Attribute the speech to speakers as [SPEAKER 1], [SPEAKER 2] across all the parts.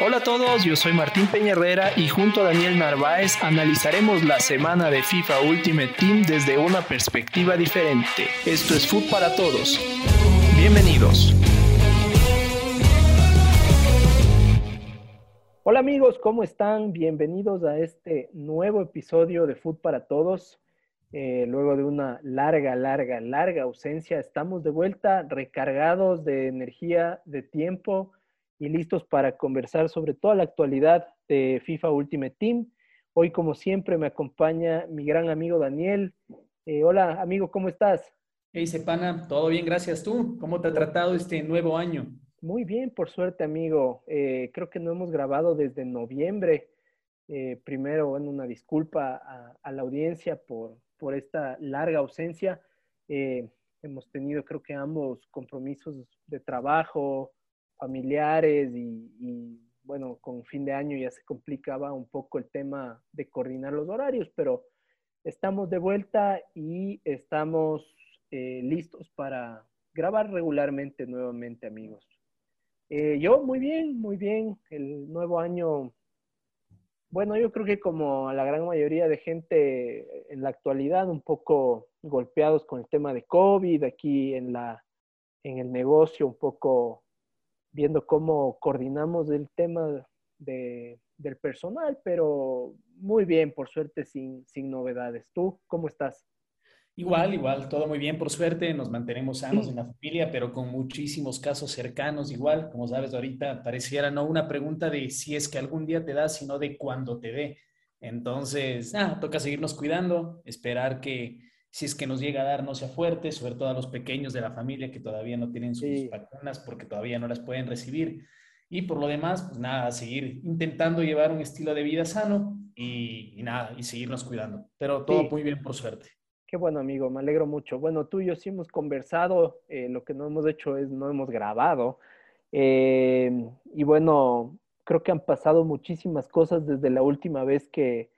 [SPEAKER 1] Hola a todos, yo soy Martín Peña Herrera y junto a Daniel Narváez analizaremos la semana de FIFA Ultimate Team desde una perspectiva diferente. Esto es Food para Todos. Bienvenidos. Hola amigos, ¿cómo están? Bienvenidos a este nuevo episodio de Food para Todos. Eh, luego de una larga, larga, larga ausencia, estamos de vuelta recargados de energía, de tiempo y listos para conversar sobre toda la actualidad de FIFA Ultimate Team. Hoy, como siempre, me acompaña mi gran amigo Daniel. Eh, hola, amigo, ¿cómo estás?
[SPEAKER 2] Hey, Sepana, todo bien, gracias. ¿Tú? ¿Cómo te ha tratado este nuevo año?
[SPEAKER 1] Muy bien, por suerte, amigo. Eh, creo que no hemos grabado desde noviembre. Eh, primero, bueno, una disculpa a, a, la audiencia por, por esta larga ausencia. hemos tenido, creo que ambos, compromisos de trabajo, familiares y, bueno, con fin de año ya se complicaba un poco el tema de coordinar los horarios, pero estamos de vuelta y estamos eh, listos para grabar regularmente nuevamente, amigos. Eh, yo muy bien, muy bien. El nuevo año, bueno, yo creo que como la gran mayoría de gente en la actualidad, un poco golpeados con el tema de COVID, aquí en la en el negocio un poco viendo cómo coordinamos el tema de, del personal, pero muy bien, por suerte, sin, sin novedades. ¿Tú cómo estás?
[SPEAKER 2] Igual, igual, todo muy bien, por suerte, nos mantenemos sanos en la familia, pero con muchísimos casos cercanos, igual, como sabes, ahorita pareciera no una pregunta de si es que algún día te da, sino de cuándo te dé. Entonces, ah, toca seguirnos cuidando, esperar que, si es que nos llega a dar no sea fuerte, sobre todo a los pequeños de la familia que todavía no tienen sus vacunas porque todavía no las pueden recibir. Y por lo demás, pues nada, seguir intentando llevar un estilo de vida sano y, nada, y seguirnos cuidando. Pero todo muy bien por suerte.
[SPEAKER 1] Qué bueno, amigo, me alegro mucho. Bueno, tú y yo sí hemos conversado, eh, lo que no hemos hecho es no hemos grabado. Eh, y bueno, creo que han pasado muchísimas cosas desde la última vez que,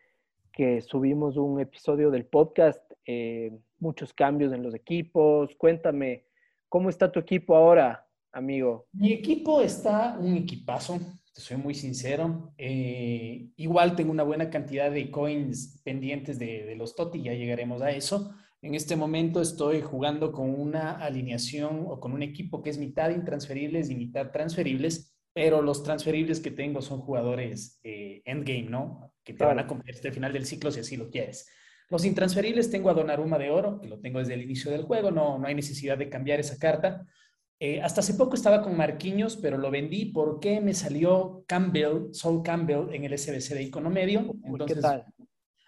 [SPEAKER 1] que subimos un episodio del podcast, eh, muchos cambios en los equipos. Cuéntame, ¿cómo está tu equipo ahora, amigo?
[SPEAKER 2] Mi equipo está un equipazo, te soy muy sincero. Eh, igual tengo una buena cantidad de coins pendientes de, de los TOTI, ya llegaremos a eso. En este momento estoy jugando con una alineación o con un equipo que es mitad intransferibles y mitad transferibles, pero los transferibles que tengo son jugadores eh, endgame, ¿no? Que te van a hasta el final del ciclo si así lo quieres. Los intransferibles tengo a Donnarumma de oro, que lo tengo desde el inicio del juego, no, no hay necesidad de cambiar esa carta. Eh, hasta hace poco estaba con Marquinhos, pero lo vendí porque me salió Campbell, Sol Campbell en el SBC de Icono Medio. Entonces, ¿Qué tal?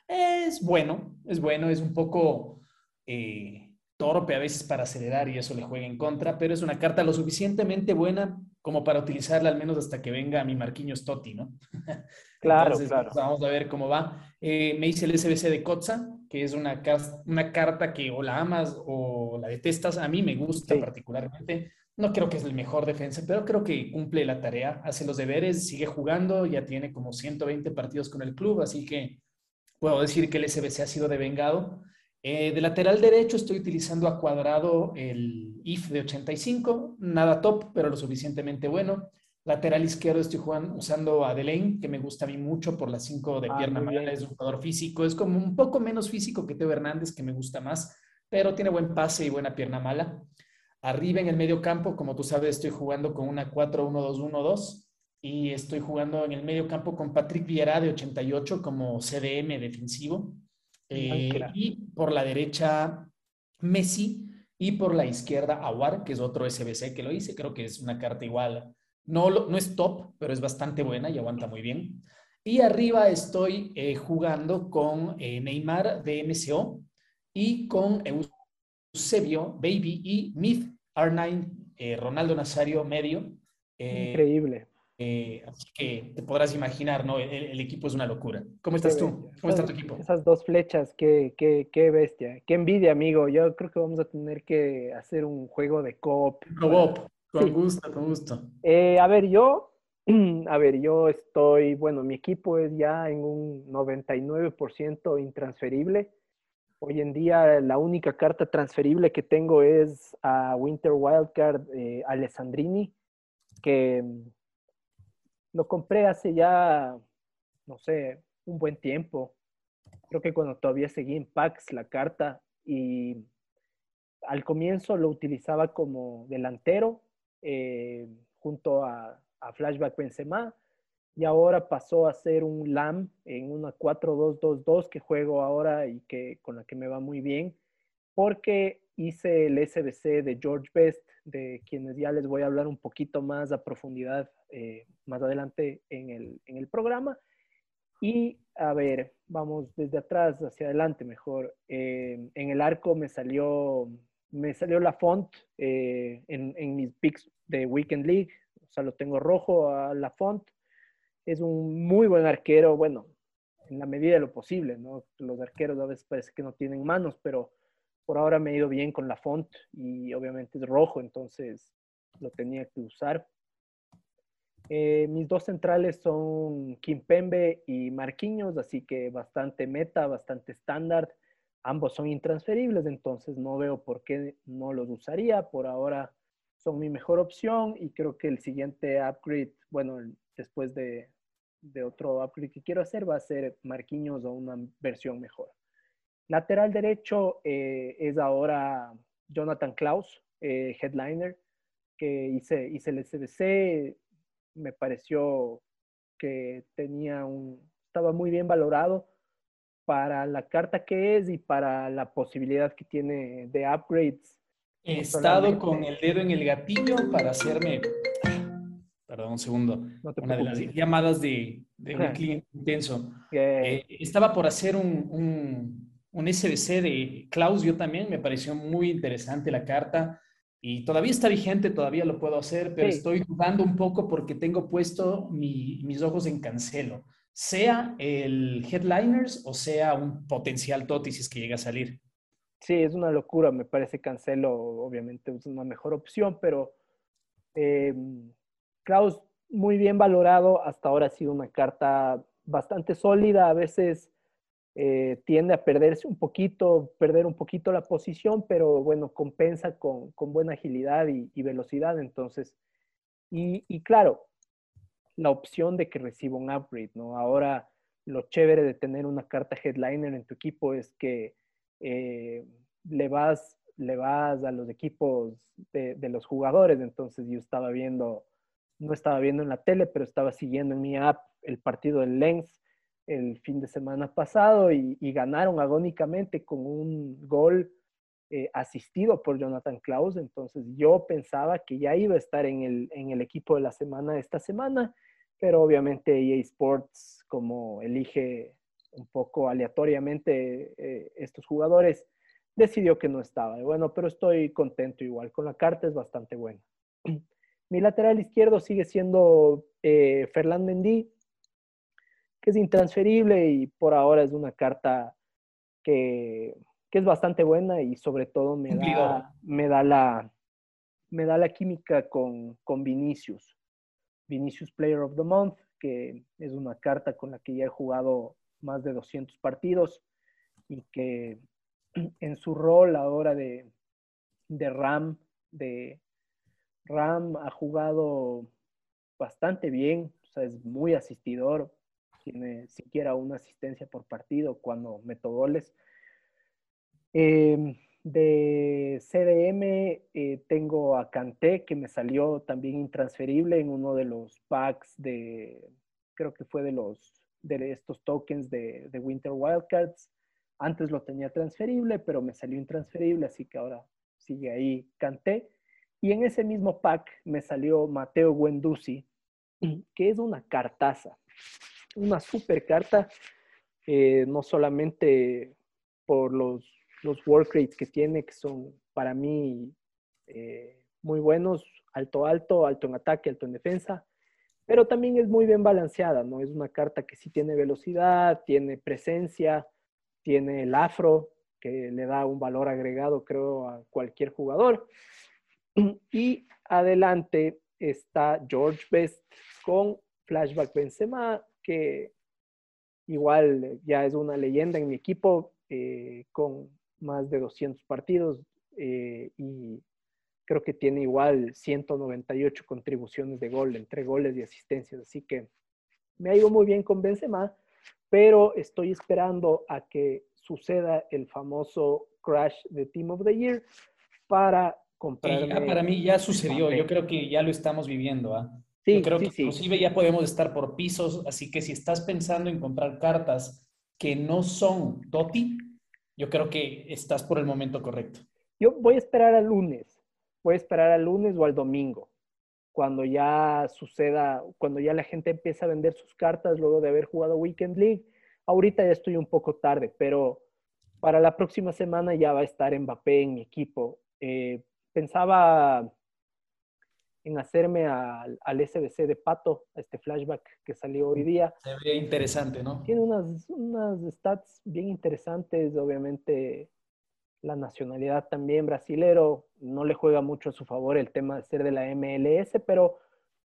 [SPEAKER 2] Es bueno, es bueno, es un poco eh, torpe a veces para acelerar y eso le juega en contra, pero es una carta lo suficientemente buena como para utilizarla al menos hasta que venga mi Marquinhos Totti, ¿no?
[SPEAKER 1] Claro, claro.
[SPEAKER 2] Pues, vamos a ver cómo va. Eh, me hice el SBC de Kotza, que es una, una carta que o la amas o la detestas. A mí me gusta particularmente. No creo que es el mejor defensa, pero creo que cumple la tarea, hace los deberes, sigue jugando, ya tiene como 120 partidos con el club, así que puedo decir que el SBC ha sido devengado. Eh, de lateral derecho estoy utilizando a cuadrado el IF de 85, nada top, pero lo suficientemente bueno. Lateral izquierdo estoy jugando, usando a Delaine, que me gusta a mí mucho por la 5 de ah, pierna mala, es un jugador físico, es como un poco menos físico que Teo Hernández, que me gusta más, pero tiene buen pase y buena pierna mala. Arriba en el medio campo, como tú sabes, estoy jugando con una 4-1-2-1-2 y estoy jugando en el medio campo con Patrick Vieira de 88 como CDM defensivo. Eh, y por la derecha, Messi. Y por la izquierda, Aguar, que es otro SBC que lo hice. Creo que es una carta igual. No, no es top, pero es bastante buena y aguanta muy bien. Y arriba estoy eh, jugando con eh, Neymar de MCO y con Eusebio, Baby y Myth R9, Ronaldo Nazario medio.
[SPEAKER 1] Increíble.
[SPEAKER 2] Eh, así que te podrás imaginar, ¿no? El, equipo es una locura. ¿Cómo estás tú? ¿Cómo está tu equipo?
[SPEAKER 1] Esas dos flechas, qué, qué, qué, bestia. Qué envidia, amigo. Yo creo que vamos a tener que hacer un juego de coop.
[SPEAKER 2] Coop, con gusto, con gusto.
[SPEAKER 1] Eh, a ver, yo, a ver, yo estoy, bueno, mi equipo es ya en un 99% intransferible. Hoy en día la única carta transferible que tengo es a Winter Wildcard eh, Alessandrini, que lo compré hace ya, no sé, un buen tiempo. Creo que cuando todavía seguía en PAX la carta y al comienzo lo utilizaba como delantero eh, junto a, a, Flashback Benzema y ahora pasó a ser un LAM en una 4-2-2-2 que juego ahora y que con la que me va muy bien porque hice el SBC de George Best, de quienes ya les voy a hablar un poquito más a profundidad eh, más adelante en el, en el, programa. Y a ver, vamos desde atrás hacia adelante mejor. Eh, en el arco me salió, me salió la font eh, en, en, mis picks de Weekend League, o sea, lo tengo rojo a la font. Es un muy buen arquero, bueno, en la medida de lo posible, ¿no? Los arqueros a veces parece que no tienen manos, pero por ahora me he ido bien con la font y obviamente es rojo, entonces lo tenía que usar. Eh, mis dos centrales son Kimpembe y Marquinhos, así que bastante meta, bastante estándar. Ambos son intransferibles, entonces no veo por qué no los usaría. Por ahora son mi mejor opción y creo que el siguiente upgrade, bueno, después de, de otro upgrade que quiero hacer, va a ser Marquinhos o una versión mejor. Lateral derecho eh, es ahora Jonathan Klaus, eh, headliner, que hice, hice el SBC. Me pareció que tenía un, estaba muy bien valorado para la carta que es y para la posibilidad que tiene de upgrades.
[SPEAKER 2] He estado con el dedo en el gatillo para hacerme, perdón un segundo, una de las llamadas de, de un cliente intenso. Eh, estaba por hacer un un SBC de Klaus, yo también me pareció muy interesante la carta y todavía está vigente, todavía lo puedo hacer, pero estoy dudando un poco porque tengo puesto mis ojos en Cancelo, sea el Headliners o sea un potencial Toti si es que llega a salir.
[SPEAKER 1] Sí, es una locura, me parece Cancelo obviamente es una mejor opción, pero eh, Klaus muy bien valorado, hasta ahora ha sido una carta bastante sólida, a veces eh, tiende a perderse un poquito, perder un poquito la posición, pero bueno, compensa con, con buena agilidad y, velocidad. Entonces, y, claro, la opción de que reciba un upgrade, ¿no? Ahora, lo chévere de tener una carta headliner en tu equipo es que eh, le, vas, le vas a los equipos de, de los jugadores. Entonces, yo estaba viendo, no estaba viendo en la tele, pero estaba siguiendo en mi app el partido del Lens el fin de semana pasado y, ganaron agónicamente con un gol eh, asistido por Jonathan Klaus. Entonces yo pensaba que ya iba a estar en el, en el equipo de la semana esta semana, pero obviamente EA Sports, como elige un poco aleatoriamente eh, estos jugadores, decidió que no estaba. Bueno, pero estoy contento igual. Con la carta es bastante buena. Mi lateral izquierdo sigue siendo eh, Ferland Mendy, que es intransferible y por ahora es una carta que, es bastante buena y sobre todo me da, me da, la, me da la química con, con Vinicius. Vinicius Player of the Month, que es una carta con la que ya he jugado más de 200 partidos y que en su rol ahora de, de RAM, de RAM ha jugado bastante bien, o sea, es muy asistidor, tiene siquiera una asistencia por partido cuando meto goles. Em, de CDM eh, tengo a Canté, que me salió también intransferible en uno de los packs de, creo que fue de los de estos tokens de, de Winter Wildcards. Antes lo tenía transferible, pero me salió intransferible, así que ahora sigue ahí Canté. Y en ese mismo pack me salió Mateo Guendouzi, que es una cartaza una super carta, eh, no solamente por los, los work rates que tiene, que son para mí eh, muy buenos, alto, alto, alto en ataque, alto en defensa, pero también es muy bien balanceada, ¿no? Es una carta que sí tiene velocidad, tiene presencia, tiene el afro, que le da un valor agregado, creo, a cualquier jugador. Y adelante está George Best con Flashback Benzema, que igual ya es una leyenda en mi equipo, eh, con más de 200 partidos eh, y creo que tiene igual 198 contribuciones de gol, entre goles y asistencias, así que me ha ido muy bien con Benzema, pero estoy esperando a que suceda el famoso crash de Team of the Year para comprar.
[SPEAKER 2] para mí ya sucedió, yo creo que ya lo estamos viviendo. ¿ah? Sí, yo creo que inclusive ya podemos estar por pisos, así que si estás pensando en comprar cartas que no son Toti, yo creo que estás por el momento correcto.
[SPEAKER 1] Yo voy a esperar al lunes, voy a esperar al lunes o al domingo, cuando ya suceda, cuando ya la gente empieza a vender sus cartas luego de haber jugado Weekend League. Ahorita ya estoy un poco tarde, pero para la próxima semana ya va a estar Mbappé en mi equipo. Eh, pensaba en hacerme al, al, SBC de Pato, a este flashback que salió hoy día.
[SPEAKER 2] Se ve interesante, ¿no?
[SPEAKER 1] Tiene unas, unas stats bien interesantes, obviamente la nacionalidad también brasilero, no le juega mucho a su favor el tema de ser de la MLS, pero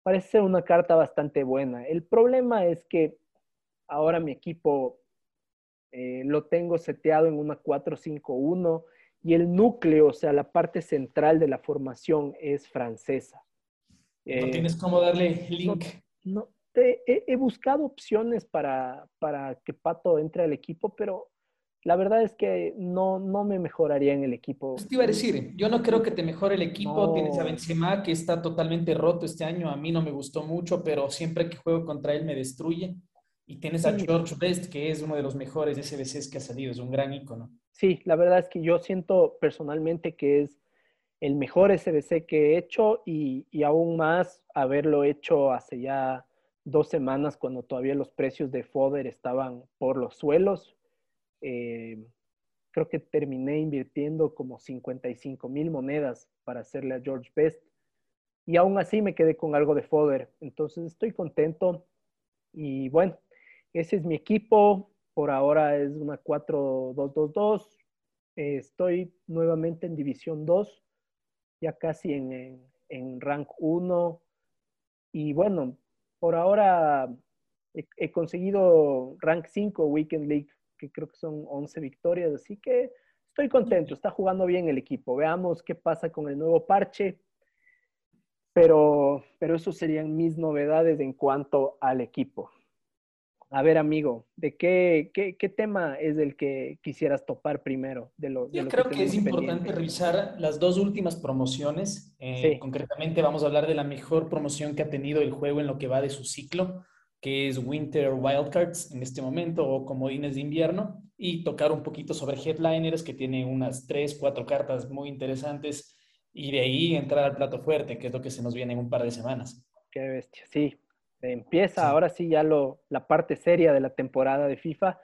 [SPEAKER 1] parece ser una carta bastante buena. El problema es que ahora mi equipo eh, lo tengo seteado en una 4-5-1 y el núcleo, o sea, la parte central de la formación es francesa.
[SPEAKER 2] ¿No eh, tienes cómo darle link?
[SPEAKER 1] No, he, buscado opciones para, para que Pato entre al equipo, pero la verdad es que no, no me mejoraría en el equipo.
[SPEAKER 2] Pues te iba a decir, yo no creo que te mejore el equipo. Tienes a Benzema que está totalmente roto este año. A mí no me gustó mucho, pero siempre que juego contra él me destruye. Y tienes a George Best, que es uno de los mejores SBCs que ha salido, es un gran ícono.
[SPEAKER 1] Sí, la verdad es que yo siento personalmente que es el mejor SBC que he hecho y, aún más haberlo hecho hace ya dos semanas cuando todavía los precios de Fodder estaban por los suelos. Eh, creo que terminé invirtiendo como 55 mil monedas para hacerle a George Best y aún así me quedé con algo de Fodder. Entonces estoy contento y bueno, ese es mi equipo. Por ahora es una 4-2-2-2. estoy nuevamente en División 2 ya casi en, en, rank 1. Y bueno, por ahora he, conseguido rank 5 Weekend League, que creo que son 11 victorias, así que estoy contento, está jugando bien el equipo. Veamos qué pasa con el nuevo parche. Pero, pero eso serían mis novedades en cuanto al equipo. A ver, amigo, ¿de qué, qué, tema es el que quisieras topar primero? De lo,
[SPEAKER 2] Yo creo que, es importante revisar las dos últimas promociones. Eh, concretamente vamos a hablar de la mejor promoción que ha tenido el juego en lo que va de su ciclo, que es Winter Wildcards en este momento o comodines de invierno, y tocar un poquito sobre Headliners, que tiene unas tres, cuatro cartas muy interesantes, y de ahí entrar al plato fuerte, que es lo que se nos viene en un par de semanas.
[SPEAKER 1] Qué bestia, sí. Empieza ahora sí ya lo, la parte seria de la temporada de FIFA.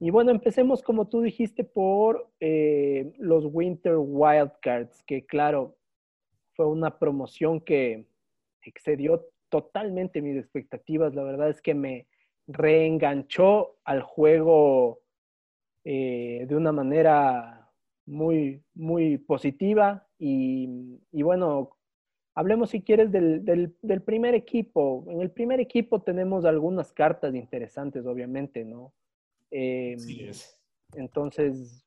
[SPEAKER 1] Y bueno, empecemos como tú dijiste por eh, los Winter Wildcards, que claro, fue una promoción que excedió totalmente mis expectativas. La verdad es que me reenganchó al juego eh, de una manera muy, muy positiva. Y, y bueno, Hablemos, si quieres, del, del, primer equipo. En el primer equipo tenemos algunas cartas interesantes, obviamente, ¿no?
[SPEAKER 2] Eh, sí es.
[SPEAKER 1] Entonces,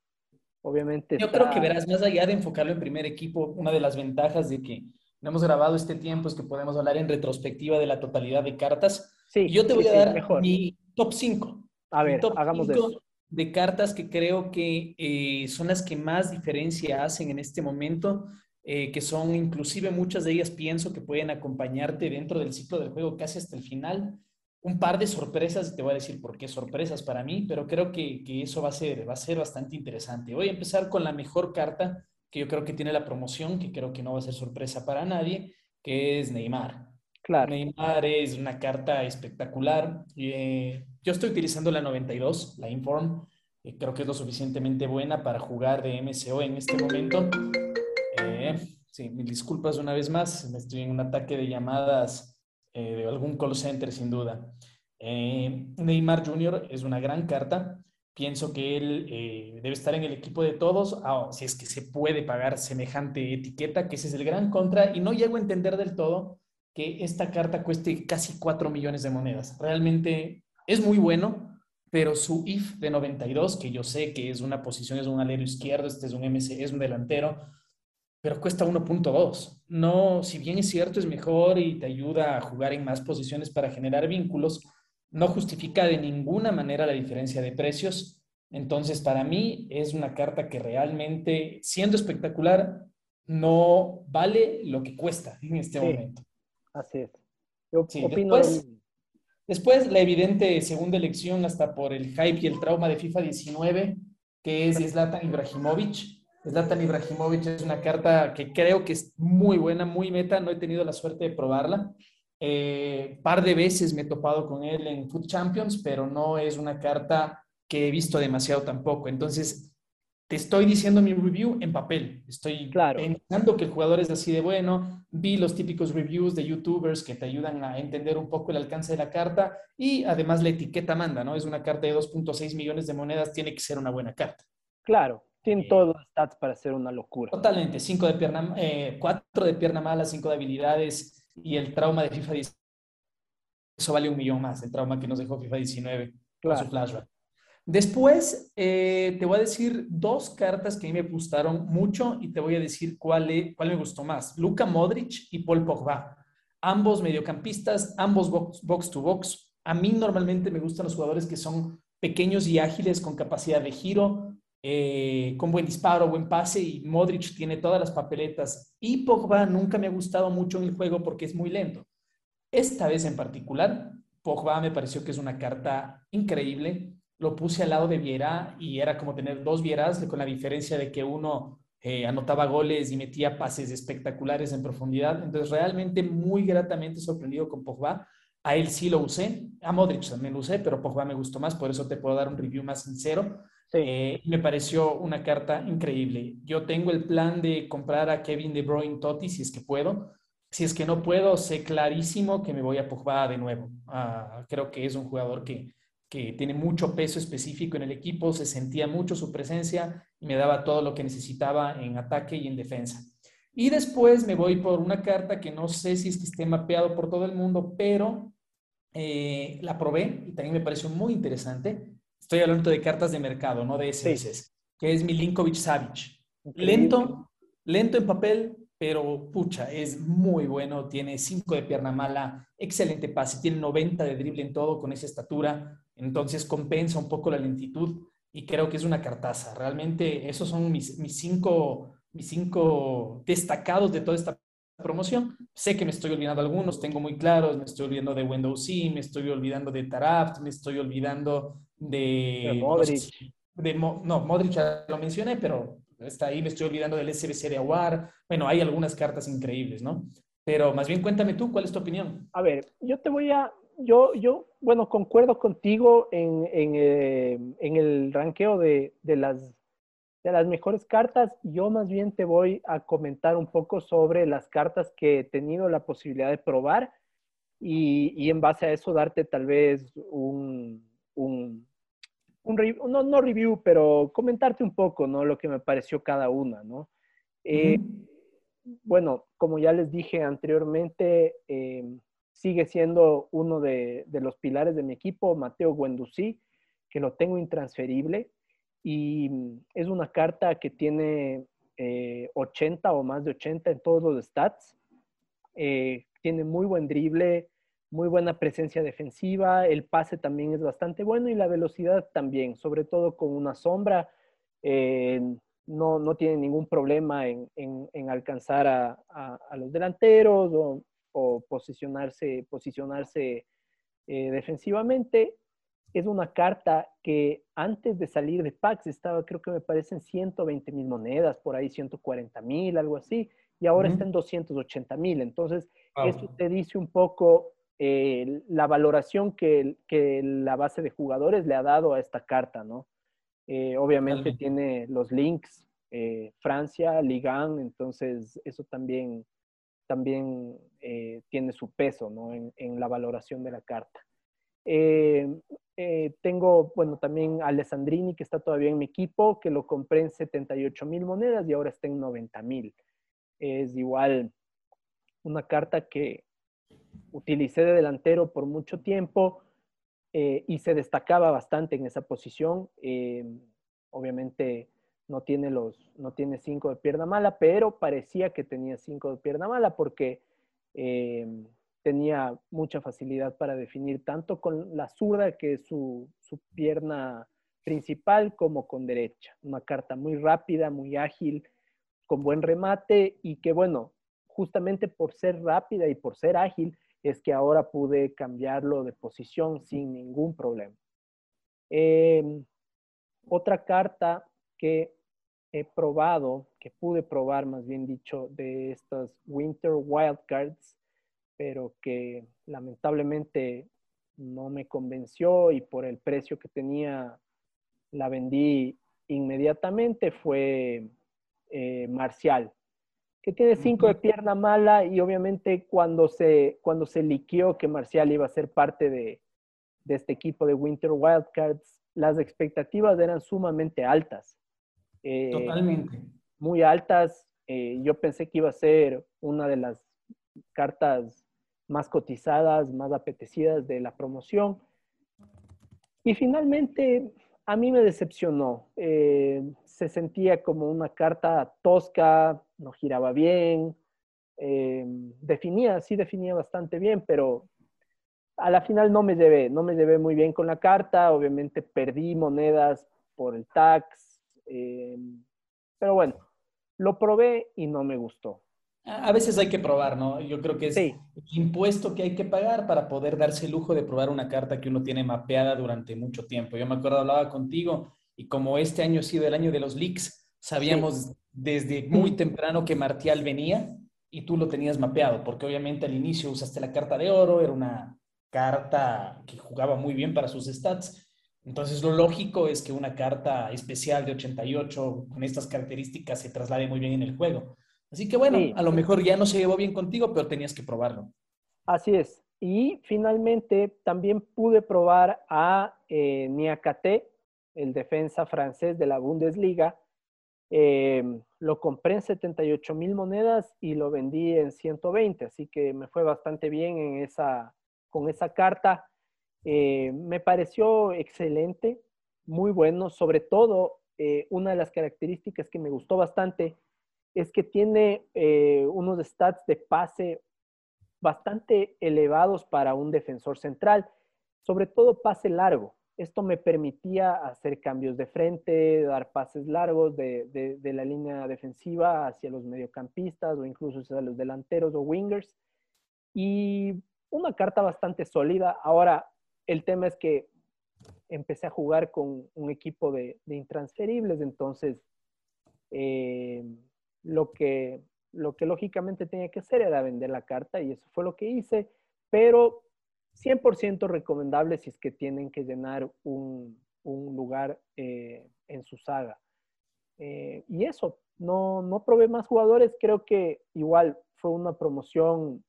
[SPEAKER 1] obviamente.
[SPEAKER 2] Yo creo que verás, más allá de enfocarlo en primer equipo, una de las ventajas de que no hemos grabado este tiempo es que podemos hablar en retrospectiva de la totalidad de cartas. Sí, yo te voy a dar mi top 5.
[SPEAKER 1] A ver, hagamos de eso.
[SPEAKER 2] De cartas que creo que eh, son las que más diferencia hacen en este momento eh, que son inclusive muchas de ellas pienso que pueden acompañarte dentro del ciclo del juego casi hasta el final. Un par de sorpresas, te voy a decir por qué sorpresas para mí, pero creo que, que eso va a, ser, va a ser bastante interesante. Voy a empezar con la mejor carta que yo creo que tiene la promoción, que creo que no va a ser sorpresa para nadie, que es Neymar.
[SPEAKER 1] Claro.
[SPEAKER 2] Neymar es una carta espectacular. Eh, yo estoy utilizando la 92, la Inform. Eh, creo que es lo suficientemente buena para jugar de MCO en este momento. Eh, sí, mil disculpas una vez más. Estoy en un ataque de llamadas eh, de algún call center, sin duda. Eh, Neymar Jr. es una gran carta. Pienso que él debe estar en el equipo de todos, ah, si es que se puede pagar semejante etiqueta, que ese es el gran contra. Y no llego a entender del todo que esta carta cueste casi 4 millones de monedas. Realmente es muy bueno, pero su IF de 92, que yo sé que es una posición, es un alero izquierdo, este es un MC, es un delantero, pero cuesta 1.2. No, si bien es cierto, es mejor y te ayuda a jugar en más posiciones para generar vínculos, no justifica de ninguna manera la diferencia de precios. Entonces, para mí es una carta que realmente, siendo espectacular, no vale lo que cuesta en este momento.
[SPEAKER 1] Así es.
[SPEAKER 2] Yo opino después, después, la evidente segunda elección, hasta por el hype y el trauma de FIFA 19, que es Zlatan Ibrahimovic. Zlatan Ibrahimovic es una carta que creo que es muy buena, muy meta. No he tenido la suerte de probarla. Eh, par de veces me he topado con él en Food Champions, pero no es una carta que he visto demasiado tampoco. Entonces, te estoy diciendo mi review en papel. Estoy
[SPEAKER 1] claro.
[SPEAKER 2] pensando que el jugador es así de bueno. Vi los típicos reviews de youtubers que te ayudan a entender un poco el alcance de la carta y además la etiqueta manda, ¿no? Es una carta de 2.6 millones de monedas, tiene que ser una buena carta.
[SPEAKER 1] Claro, tiene eh, todos los stats para ser una locura.
[SPEAKER 2] Totalmente, 5 de pierna, eh, 4 de pierna mala, 5 de habilidades, y el trauma de FIFA 19, eso vale un millón más, el trauma que nos dejó FIFA 19 con su flashback. Después eh, te voy a decir dos cartas que a mí me gustaron mucho y te voy a decir cuál, cuál me gustó más. Luka Modric y Paul Pogba. Ambos mediocampistas, ambos box, box to box. A mí normalmente me gustan los jugadores que son pequeños y ágiles con capacidad de giro, eh, con buen disparo, buen pase y Modric tiene todas las papeletas. Y Pogba nunca me ha gustado mucho en el juego porque es muy lento. Esta vez en particular, Pogba me pareció que es una carta increíble. Lo puse al lado de Viera y era como tener dos Vieras con la diferencia de que uno eh, anotaba goles y metía pases espectaculares en profundidad. Entonces, realmente muy gratamente sorprendido con Pogba. A él sí lo usé, a Modric también lo usé, pero Pogba me gustó más, por eso te puedo dar un review más sincero. Eh, me pareció una carta increíble. Yo tengo el plan de comprar a Kevin De Bruyne Totti si es que puedo. Si es que no puedo, sé clarísimo que me voy a Pogba de nuevo. Ah, creo que es un jugador que, que tiene mucho peso específico en el equipo, se sentía mucho su presencia y me daba todo lo que necesitaba en ataque y en defensa. Y después me voy por una carta que no sé si es que esté mapeado por todo el mundo, pero eh, la probé y también me pareció muy interesante Estoy hablando de cartas de mercado, no de SS, que es Milinkovic Savic. Lento, lento en papel, pero pucha, es muy bueno. Tiene 5 de pierna mala, excelente pase, tiene 90 de drible en todo con esa estatura. Entonces compensa un poco la lentitud y creo que es una cartaza. Realmente esos son mis, mis, cinco, mis cinco destacados de toda esta promoción. Sé que me estoy olvidando algunos, tengo muy claros, me estoy olvidando de Windows C, me estoy olvidando de Taraft, me estoy olvidando de...
[SPEAKER 1] Modric.
[SPEAKER 2] No, Modric ya lo mencioné, pero está ahí, me estoy olvidando del SBC de Aguar. Bueno, hay algunas cartas increíbles, ¿no? Pero más bien cuéntame tú, ¿cuál es tu opinión?
[SPEAKER 1] A ver, yo te voy a, yo, yo bueno, concuerdo contigo en, en, eh, en el ranqueo de, de, las, de las mejores cartas. Yo más bien te voy a comentar un poco sobre las cartas que he tenido la posibilidad de probar y, y en base a eso darte tal vez un, un, un no, no, review, pero comentarte un poco, ¿no? Lo que me pareció cada una, ¿no? Eh, bueno, como ya les dije anteriormente, eh, sigue siendo uno de, los pilares de mi equipo, Mateo Guendouzi, que lo tengo intransferible y es una carta que tiene 80 eh, o más de 80 en todos los stats. tiene muy buen drible, muy buena presencia defensiva, el pase también es bastante bueno y la velocidad también, sobre todo con una sombra, eh, no, no, tiene ningún problema en, en, alcanzar a, a, los delanteros o, o posicionarse, posicionarse eh, defensivamente. Es una carta que antes de salir de PAX estaba, creo que me parecen 120 mil monedas, por ahí 140 mil, algo así, y ahora está en 280 mil. Entonces, eso te dice un poco eh, la valoración que, que, la base de jugadores le ha dado a esta carta, ¿no? Eh, obviamente tiene los links, eh, Francia, Ligan, entonces eso también, también tiene su peso, ¿no? En, en, la valoración de la carta. tengo, bueno, también Alessandrini, que está todavía en mi equipo, que lo compré en 78 mil monedas y ahora está en 90 mil. Es igual una carta que utilicé de delantero por mucho tiempo eh, y se destacaba bastante en esa posición. Eh, obviamente no tiene los, no tiene cinco de pierna mala, pero parecía que tenía cinco de pierna mala porque eh, tenía mucha facilidad para definir tanto con la zurda, que es su, su pierna principal, como con derecha. Una carta muy rápida, muy ágil, con buen remate y que bueno, justamente por ser rápida y por ser ágil, es que ahora pude cambiarlo de posición sin ningún problema. Em, otra carta que he probado, que pude probar más bien dicho, de estas Winter Wildcards, pero que lamentablemente no me convenció y por el precio que tenía la vendí inmediatamente, fue eh, Marcial que tiene cinco de pierna mala y obviamente cuando se, cuando se liqueó que Marcial iba a ser parte de, este equipo de Winter Wildcards, las expectativas eran sumamente altas.
[SPEAKER 2] Eh, Totalmente.
[SPEAKER 1] Muy altas. Eh, yo pensé que iba a ser una de las cartas más cotizadas, más apetecidas de la promoción. Y finalmente a mí me decepcionó. Eh, se sentía como una carta tosca, no giraba bien, eh, definía, sí definía bastante bien, pero a la final no me llevé, no me llevé muy bien con la carta, obviamente perdí monedas por el tax, eh, pero bueno, lo probé y no me gustó.
[SPEAKER 2] A veces hay que probar, ¿no? Yo creo que es el impuesto que hay que pagar para poder darse el lujo de probar una carta que uno tiene mapeada durante mucho tiempo. Yo me acuerdo, hablaba contigo y como este año ha sido el año de los leaks, sabíamos desde muy temprano que Martial venía y tú lo tenías mapeado, porque obviamente al inicio usaste la carta de oro, era una carta que jugaba muy bien para sus stats. Entonces lo lógico es que una carta especial de 88 con estas características se traslade muy bien en el juego. Así que bueno, a lo mejor ya no se llevó bien contigo, pero tenías que probarlo.
[SPEAKER 1] Así es. Y finalmente también pude probar a eh, Niakate, el defensa francés de la Bundesliga. Em, lo compré en 78 mil monedas y lo vendí en 120, así que me fue bastante bien en esa, con esa carta. Eh, me pareció excelente, muy bueno, sobre todo eh, una de las características que me gustó bastante es que tiene eh, unos stats de pase bastante elevados para un defensor central, sobre todo pase largo. Esto me permitía hacer cambios de frente, dar pases largos de, la línea defensiva hacia los mediocampistas o incluso hacia los delanteros o wingers. Y una carta bastante sólida. Ahora, el tema es que empecé a jugar con un equipo de, intransferibles, entonces eh, lo que, lo que lógicamente tenía que hacer era vender la carta y eso fue lo que hice, pero 100% recomendable si es que tienen que llenar un, lugar eh, en su saga. Eh, y eso, no, no probé más jugadores, creo que igual fue una promoción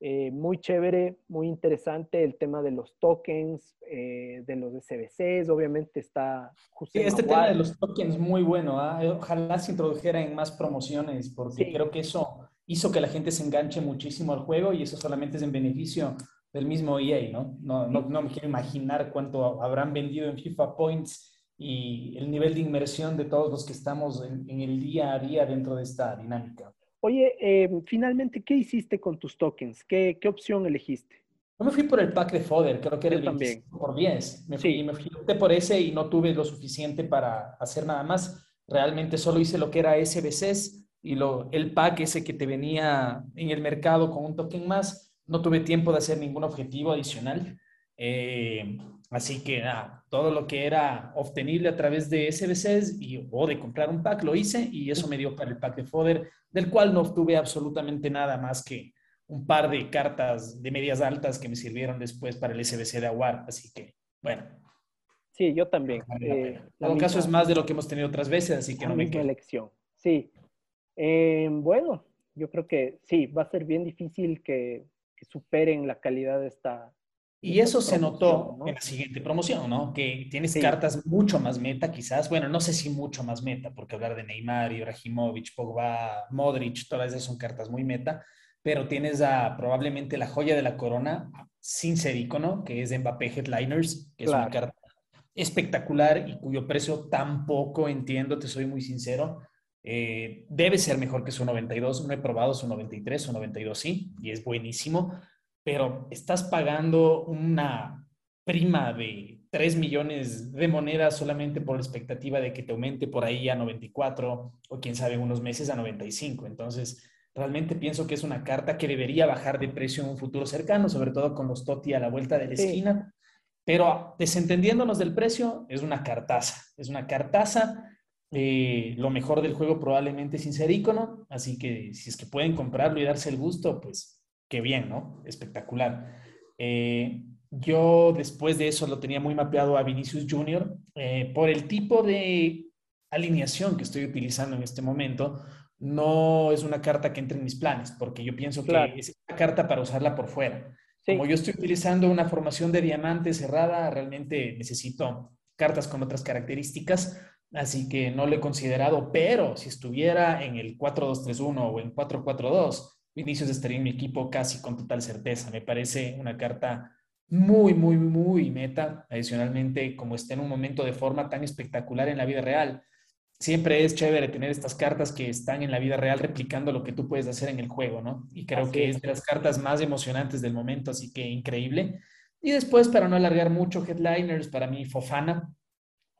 [SPEAKER 1] eh, muy chévere, muy interesante el tema de los tokens, eh, de los SBCs, obviamente está...
[SPEAKER 2] sí, este tema de los tokens muy bueno, ¿ah? ojalá se introdujera en más promociones, porque creo que eso hizo que la gente se enganche muchísimo al juego y eso solamente es en beneficio del mismo EA, ¿no? No, no, no me quiero imaginar cuánto habrán vendido en FIFA Points y el nivel de inmersión de todos los que estamos en el día a día dentro de esta dinámica.
[SPEAKER 1] Oye, em, finalmente, ¿qué hiciste con tus tokens? ¿Qué, qué opción elegiste?
[SPEAKER 2] Yo me fui por el pack de Fodder, creo que era el también. por 10. Me fui, me fui por ese y no tuve lo suficiente para hacer nada más. Realmente solo hice lo que era SBCs y lo, el pack ese que te venía en el mercado con un token más. No tuve tiempo de hacer ningún objetivo adicional. Eh, así que nada, todo lo que era obtenible a través de SBCs y, o de comprar un pack lo hice y eso me dio para el pack de Fodder, del cual no obtuve absolutamente nada más que un par de cartas de medias altas que me sirvieron después para el SBC de Aguar. Así que, bueno.
[SPEAKER 1] Sí, yo también.
[SPEAKER 2] Eh, en todo caso es más de lo que hemos tenido otras veces, así que no me quedo.
[SPEAKER 1] elección. Sí. Eh, bueno, yo creo que sí, va a ser bien difícil que, que superen la calidad de esta,
[SPEAKER 2] y eso se notó en la siguiente promoción, ¿no? Que tienes cartas mucho más meta, quizás. Bueno, no sé si mucho más meta, porque hablar de Neymar, Ibrahimovic, Pogba, Modric, todas esas son cartas muy meta, pero tienes a probablemente la joya de la corona, sin ser icono, que es de Mbappé Headliners, que es una carta espectacular y cuyo precio tampoco entiendo, te soy muy sincero. Eh, debe ser mejor que su 92. No he probado su 93, su 92 sí, y es buenísimo, pero estás pagando una prima de 3 millones de monedas solamente por la expectativa de que te aumente por ahí a 94 o quién sabe unos meses a 95. Entonces, realmente pienso que es una carta que debería bajar de precio en un futuro cercano, sobre todo con los Toti a la vuelta de la esquina. Pero desentendiéndonos del precio, es una cartaza. Es una cartaza. Eh, lo mejor del juego probablemente sin ser icono. Así que si es que pueden comprarlo y darse el gusto, pues qué bien, ¿no? Espectacular. Eh, yo después de eso lo tenía muy mapeado a Vinicius Jr. Eh, por el tipo de alineación que estoy utilizando en este momento. No es una carta que entre en mis planes, porque yo pienso que es una carta para usarla por fuera. Como yo estoy utilizando una formación de diamante cerrada, realmente necesito cartas con otras características, así que no lo he considerado, pero si estuviera en el 4-2-3-1 o en 4-4-2, Vinicius estaría en mi equipo casi con total certeza. Me parece una carta muy, muy, muy meta. Adicionalmente, como está en un momento de forma tan espectacular en la vida real, siempre es chévere tener estas cartas que están en la vida real replicando lo que tú puedes hacer en el juego, ¿no? Y creo que es. de las cartas más emocionantes del momento, así que increíble. Y después, para no alargar mucho, Headliners, para mí, Fofana,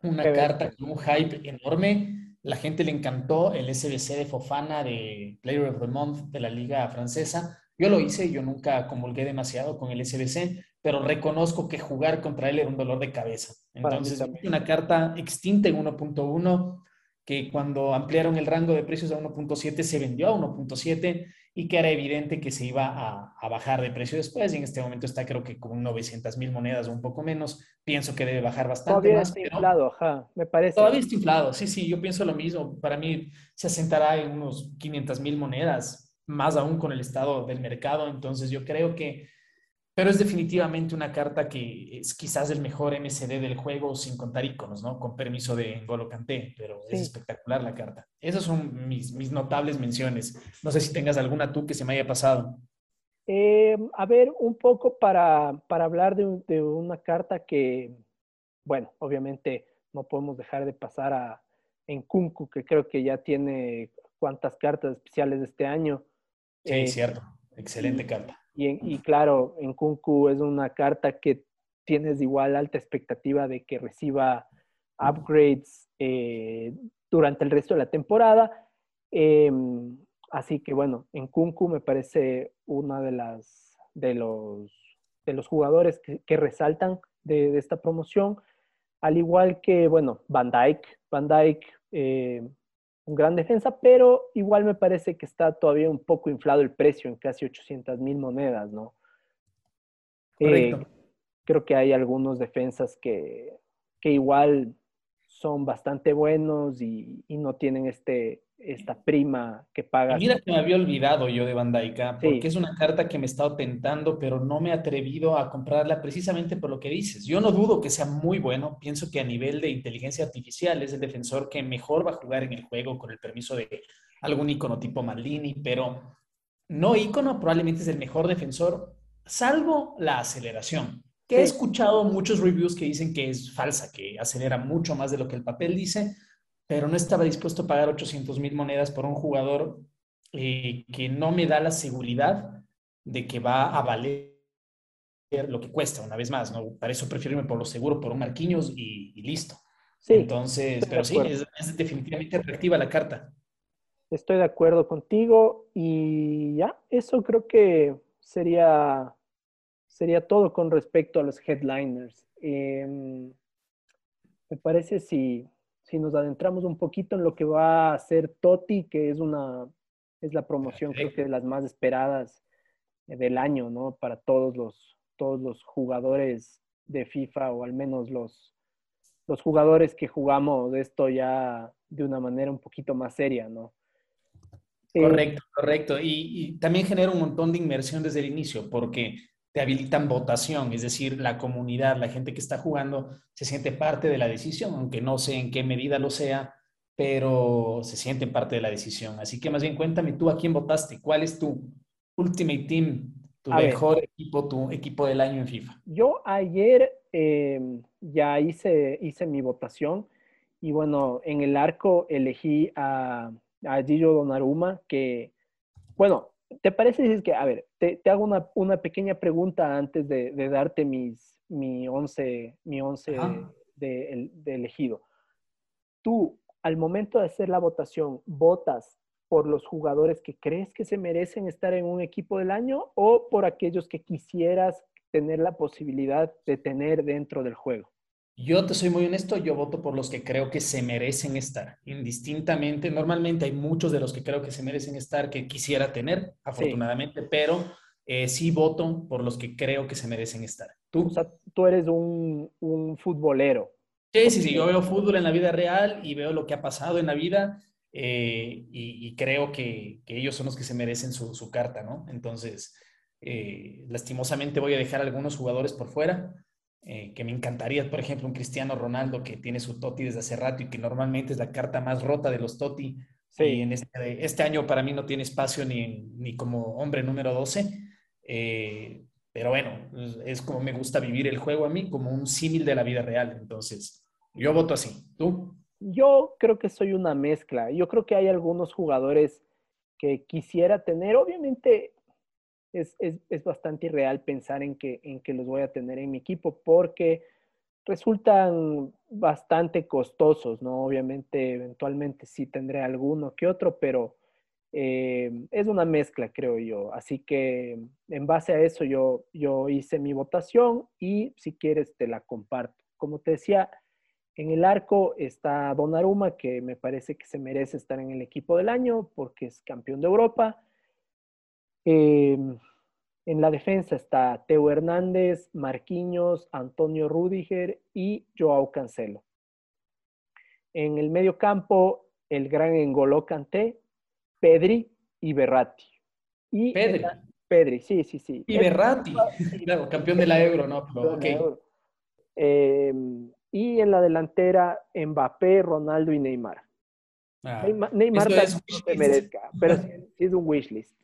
[SPEAKER 2] una carta con un hype enorme. La gente le encantó el SBC de Fofana de Player of the Month de la Liga Francesa. Yo lo hice, yo nunca comulgué demasiado con el SBC, pero reconozco que jugar contra él era un dolor de cabeza. Entonces, una carta extinta en 1.1 que cuando ampliaron el rango de precios a 1.7 se vendió a 1.7 y que era evidente que se iba a, bajar de precio después. Y en este momento está creo que con 900 mil monedas o un poco menos. Pienso que debe bajar bastante
[SPEAKER 1] todavía
[SPEAKER 2] más.
[SPEAKER 1] Está inflado, ajá, me parece.
[SPEAKER 2] Todavía está inflado, sí, sí, yo pienso lo mismo. Para mí se asentará en unos 500 mil monedas, más aún con el estado del mercado. Entonces yo creo que pero es definitivamente una carta que es quizás el mejor MCD del juego sin contar iconos, ¿no? Con permiso de Ngolo Kanté, pero es espectacular la carta. Esas son mis, mis notables menciones. No sé si tengas alguna tú que se me haya pasado.
[SPEAKER 1] Eh, a ver, un poco para, para hablar de, de, una carta que, bueno, obviamente no podemos dejar de pasar a en Kunku, que creo que ya tiene cuántas cartas especiales de este año.
[SPEAKER 2] Sí, eh, cierto. Excelente carta.
[SPEAKER 1] Y, claro, en Kunku es una carta que tienes igual alta expectativa de que reciba upgrades eh, durante el resto de la temporada. Em, así que bueno, en Kunku me parece una de las de los de los jugadores que, resaltan de, esta promoción, al igual que bueno, Van Dyke, Van Dyke eh, un gran defensa, pero igual me parece que está todavía un poco inflado el precio en casi 800 mil monedas, ¿no?
[SPEAKER 2] Correcto. Eh,
[SPEAKER 1] creo que hay algunos defensas que, que igual son bastante buenos y, y no tienen este, esta prima que paga.
[SPEAKER 2] Mira que me había olvidado yo de Bandaika, porque es una carta que me he estado tentando, pero no me he atrevido a comprarla precisamente por lo que dices. Yo no dudo que sea muy bueno, pienso que a nivel de inteligencia artificial es el defensor que mejor va a jugar en el juego con el permiso de algún icono tipo Maldini, pero no icono probablemente es el mejor defensor, salvo la aceleración. Que he escuchado muchos reviews que dicen que es falsa, que acelera mucho más de lo que el papel dice pero no estaba dispuesto a pagar 800 mil monedas por un jugador eh, que no me da la seguridad de que va a valer lo que cuesta, una vez más, ¿no? Para eso prefiero irme por lo seguro, por un Marquinhos y, listo. Sí, Entonces, pero sí, es, definitivamente atractiva la carta.
[SPEAKER 1] Estoy de acuerdo contigo y ya, eso creo que sería, sería todo con respecto a los headliners. Em, me parece si si nos adentramos un poquito en lo que va a hacer Toti, que es una es la promoción creo que de las más esperadas eh, del año, ¿no? Para todos los todos los jugadores de FIFA o al menos los los jugadores que jugamos esto ya de una manera un poquito más seria, ¿no?
[SPEAKER 2] Correcto, correcto. Y, y, también genera un montón de inmersión desde el inicio, porque te habilitan votación, es decir, la comunidad, la gente que está jugando se siente parte de la decisión, aunque no sé en qué medida lo sea, pero se siente parte de la decisión. Así que más bien cuéntame tú a quién votaste, cuál es tu Ultimate Team, tu mejor equipo, tu equipo del año en FIFA.
[SPEAKER 1] Yo ayer em, ya hice, hice mi votación y bueno, en el arco elegí a, a Gillo Donnarumma, que, bueno, ¿te parece es que, a ver, te, te hago una, una, pequeña pregunta antes de, de, darte mis, mi once, mi once de, de elegido? Tú, al momento de hacer la votación, ¿votas por los jugadores que crees que se merecen estar en un equipo del año o por aquellos que quisieras tener la posibilidad de tener dentro del juego?
[SPEAKER 2] Yo te soy muy honesto, yo voto por los que creo que se merecen estar, indistintamente. Normalmente hay muchos de los que creo que se merecen estar que quisiera tener, afortunadamente, pero eh, sí voto por los que creo que se merecen estar.
[SPEAKER 1] ¿Tú? O sea, tú eres un, un futbolero.
[SPEAKER 2] Sí, sí, sí, yo veo fútbol en la vida real y veo lo que ha pasado en la vida eh, y, creo que, que, ellos son los que se merecen su, su carta, ¿no? Entonces, eh, lastimosamente voy a dejar algunos jugadores por fuera, eh, que me encantaría, por ejemplo, un Cristiano Ronaldo que tiene su Toti desde hace rato y que normalmente es la carta más rota de los Toti. Sí. Y en este, este año para mí no tiene espacio ni, ni como hombre número 12. pero bueno, es como me gusta vivir el juego a mí, como un símil de la vida real. Entonces, yo voto así. ¿Tú?
[SPEAKER 1] Yo creo que soy una mezcla. Yo creo que hay algunos jugadores que quisiera tener. Obviamente es, es, es, bastante irreal pensar en que, en que los voy a tener en mi equipo porque resultan bastante costosos, ¿no? Obviamente, eventualmente sí tendré alguno que otro, pero eh, es una mezcla, creo yo. Así que en base a eso yo, yo hice mi votación y si quieres te la comparto. Como te decía, en el arco está Donnarumma, que me parece que se merece estar en el equipo del año porque es campeón de Europa. Em, en la defensa está Teo Hernández, Marquinhos, Antonio Rudiger y Joao Cancelo. En el medio campo, el gran Engoló Kanté, Pedri y Berratti.
[SPEAKER 2] Y Pedri.
[SPEAKER 1] Pedri, sí, sí, sí.
[SPEAKER 2] Y Berratti, claro, campeón de la Euro, ¿no?
[SPEAKER 1] Pero, em, y en la delantera, Mbappé, Ronaldo y Neymar. Ah, Neymar, también se merezca, pero sí, es un wishlist.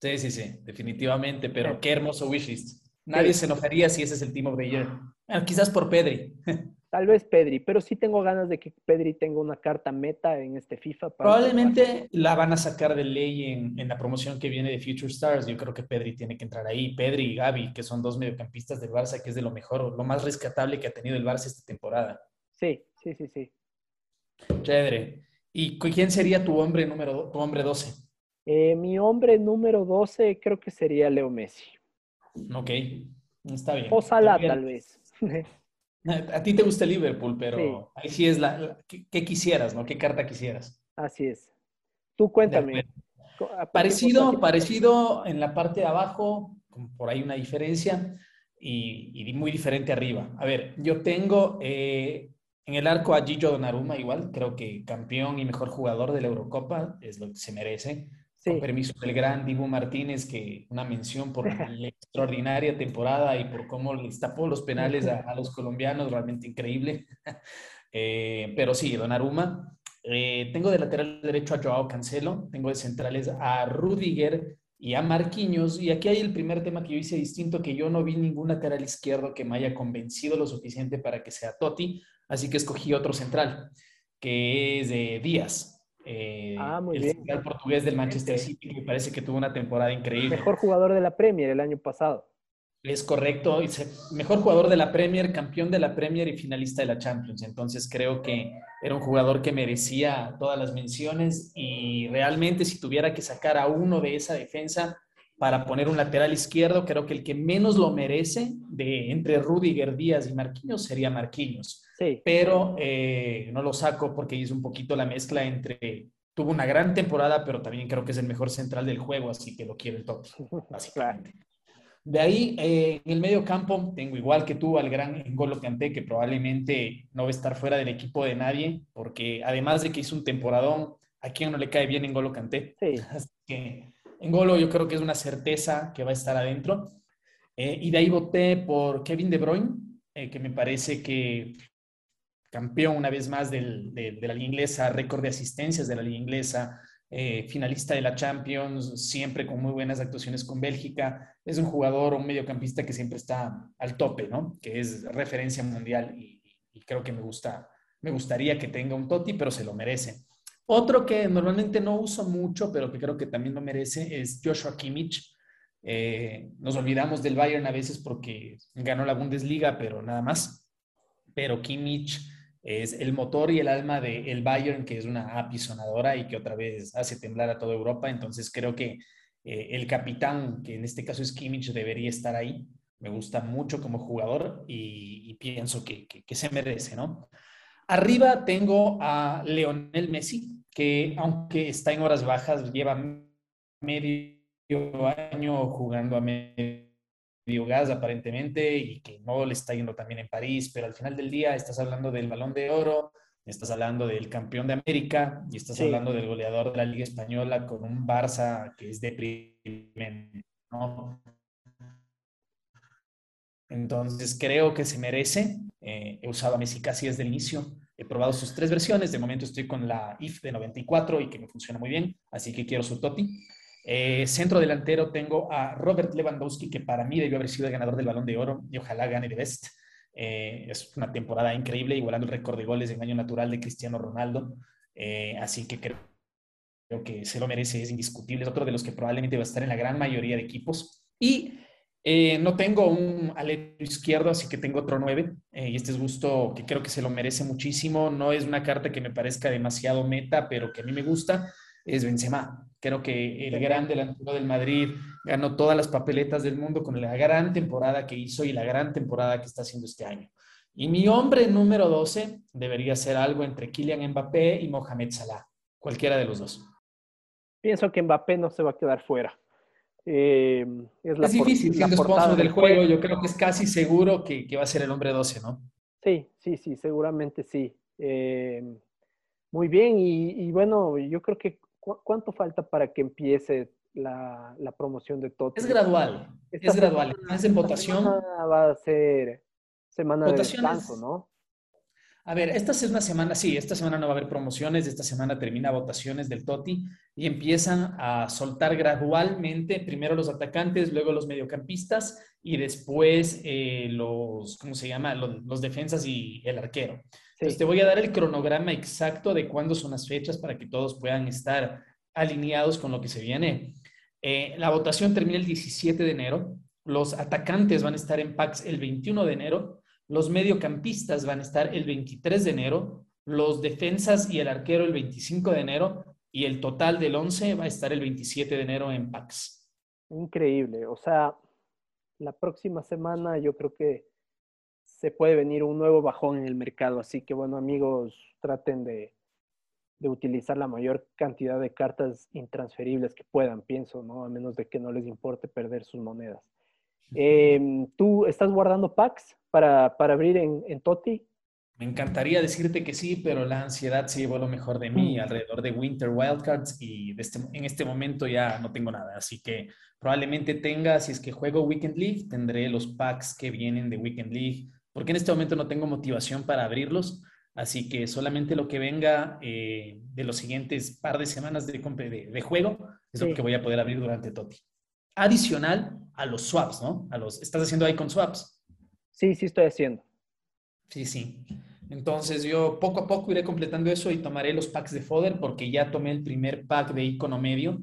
[SPEAKER 2] Sí, sí, sí, definitivamente, pero qué hermoso wishlist. Nadie se enojaría si ese es el Team of the Year. quizás por Pedri.
[SPEAKER 1] Tal vez Pedri, pero sí tengo ganas de que Pedri tenga una carta meta en este FIFA.
[SPEAKER 2] Probablemente la van a sacar de ley en, en, la promoción que viene de Future Stars. Yo creo que Pedri tiene que entrar ahí. Pedri y Gaby, que son dos mediocampistas del Barça, que es de lo mejor, lo más rescatable que ha tenido el Barça esta temporada.
[SPEAKER 1] Sí, sí, sí, sí.
[SPEAKER 2] Chévere. ¿Y quién sería tu hombre número, tu hombre 12?
[SPEAKER 1] Eh, mi hombre número 12 creo que sería Leo Messi.
[SPEAKER 2] Ok, está bien.
[SPEAKER 1] O Salah, tal vez.
[SPEAKER 2] A ti te gusta Liverpool, pero ahí sí es la, ¿qué, quisieras, no? ¿Qué carta quisieras?
[SPEAKER 1] Así es. Tú cuéntame.
[SPEAKER 2] Parecido, parecido en la parte de abajo, por ahí una diferencia, y, muy diferente arriba. A ver, yo tengo eh, en el arco a Gillo Donnarumma igual, creo que campeón y mejor jugador de la Eurocopa, es lo que se merece. Con permiso del gran Dibu Martínez, que una mención por la extraordinaria temporada y por cómo les tapó los penales a, los colombianos, realmente increíble. Eh, pero sí, Donnarumma. Eh, tengo de lateral derecho a Joao Cancelo, tengo de centrales a Rudiger y a Marquinhos. Y aquí hay el primer tema que yo hice distinto, que yo no vi ningún lateral izquierdo que me haya convencido lo suficiente para que sea Totti, así que escogí otro central, que es de Díaz.
[SPEAKER 1] Eh, ah, muy
[SPEAKER 2] el
[SPEAKER 1] bien.
[SPEAKER 2] portugués del Manchester City, que me parece que tuvo una temporada increíble.
[SPEAKER 1] Mejor jugador de la Premier el año pasado.
[SPEAKER 2] Es correcto, mejor jugador de la Premier, campeón de la Premier y finalista de la Champions. Entonces creo que era un jugador que merecía todas las menciones y realmente si tuviera que sacar a uno de esa defensa para poner un lateral izquierdo, creo que el que menos lo merece de entre Rudiger, Díaz y Marquinhos sería Marquinhos.
[SPEAKER 1] Sí.
[SPEAKER 2] Pero eh, no lo saco porque es un poquito la mezcla entre. Tuvo una gran temporada, pero también creo que es el mejor central del juego, así que lo quiero el top, básicamente. De ahí, eh, en el medio campo, tengo igual que tú al gran Engolo Kanté, que probablemente no va a estar fuera del equipo de nadie, porque además de que hizo un temporadón, a quien no le cae bien Engolo Kanté.
[SPEAKER 1] Sí.
[SPEAKER 2] Así que Engolo yo creo que es una certeza que va a estar adentro. Eh, y de ahí voté por Kevin De Bruyne, que me parece que campeón una vez más del, de, la liga inglesa, récord de asistencias de la liga inglesa, eh, finalista de la Champions, siempre con muy buenas actuaciones con Bélgica. Es un jugador, un mediocampista que siempre está al tope, ¿no? Que es referencia mundial y, creo que me gusta, me gustaría que tenga un Totti, pero se lo merece. Otro que normalmente no uso mucho, pero que creo que también lo merece, es Joshua Kimmich. Eh, nos olvidamos del Bayern a veces porque ganó la Bundesliga, pero nada más. Pero Kimmich es el motor y el alma del Bayern, que es una apisonadora y que otra vez hace temblar a toda Europa. Entonces creo que eh, el capitán, que en este caso es Kimmich, debería estar ahí. Me gusta mucho como jugador y, pienso que, que, se merece, ¿no? Arriba tengo a Leonel Messi, que aunque está en horas bajas, lleva medio año jugando a medio gas aparentemente y que no le está yendo también en París, pero al final del día estás hablando del balón de oro, estás hablando del campeón de América y estás hablando del goleador de la Liga Española con un Barça que es deprimente, ¿no? Entonces creo que se merece. Eh, he usado a Messi casi desde el inicio. He probado sus tres versiones. De momento estoy con la IF de 94 y que me funciona muy bien. Así que quiero su Toti. Eh, centro delantero tengo a Robert Lewandowski, que para mí debió haber sido el ganador del Balón de Oro y ojalá gane de Best. Eh, es una temporada increíble, igualando el récord de goles en año natural de Cristiano Ronaldo. así que creo, creo, que se lo merece, es indiscutible. Es otro de los que probablemente va a estar en la gran mayoría de equipos. Y eh, no tengo un alero izquierdo, así que tengo otro 9. Eh, y este es gusto que creo que se lo merece muchísimo. No es una carta que me parezca demasiado meta, pero que a mí me gusta. Es Benzema. Creo que el gran delantero del Madrid ganó todas las papeletas del mundo con la gran temporada que hizo y la gran temporada que está haciendo este año. Y mi hombre número 12 debería ser algo entre Kylian Mbappé y Mohamed Salah. Cualquiera de los dos.
[SPEAKER 1] Pienso que Mbappé no se va a quedar fuera.
[SPEAKER 2] Eh, es, difícil siendo sponsor del juego. Yo creo que es casi seguro que, va a ser el hombre 12, ¿no?
[SPEAKER 1] Sí, sí, sí, seguramente sí. Eh, muy bien, y, bueno, yo creo que ¿cuánto falta para que empiece la, promoción de todo?
[SPEAKER 2] Es gradual, es gradual. Es en votación.
[SPEAKER 1] Va a ser semana de descanso, ¿no?
[SPEAKER 2] A ver, esta es una semana, sí, esta semana no va a haber promociones, esta semana termina votaciones del TOTI y empiezan a soltar gradualmente, primero los atacantes, luego los mediocampistas y después eh, los, ¿cómo se llama? Los, defensas y el arquero. Entonces te voy a dar el cronograma exacto de cuándo son las fechas para que todos puedan estar alineados con lo que se viene. Eh, la votación termina el 17 de enero, los atacantes van a estar en PAX el 21 de enero. Los mediocampistas van a estar el 23 de enero, los defensas y el arquero el 25 de enero. Y el total del 11 va a estar el 27 de enero en PAX.
[SPEAKER 1] Increíble, o sea, la próxima semana yo creo que se puede venir un nuevo bajón en el mercado, así que bueno amigos, traten de, de utilizar la mayor cantidad de cartas intransferibles que puedan, pienso, ¿no? A menos de que no les importe perder sus monedas. Em, ¿Tú estás guardando packs para, abrir en, en, Toti?
[SPEAKER 2] Me encantaría decirte que sí, pero la ansiedad se llevó lo mejor de mí alrededor de Winter Wildcards y este, en este momento ya no tengo nada. Así que probablemente tenga, si es que juego Weekend League, tendré los packs que vienen de Weekend League, porque en este momento no tengo motivación para abrirlos. Así que solamente lo que venga eh, de los siguientes par de semanas de, de, juego es lo que voy a poder abrir durante Toti adicional a los swaps, ¿no? A los, ¿Estás haciendo ahí con swaps?
[SPEAKER 1] Sí, sí estoy haciendo.
[SPEAKER 2] Sí, sí. Entonces yo poco a poco iré completando eso y tomaré los packs de Fodder porque ya tomé el primer pack de icono medio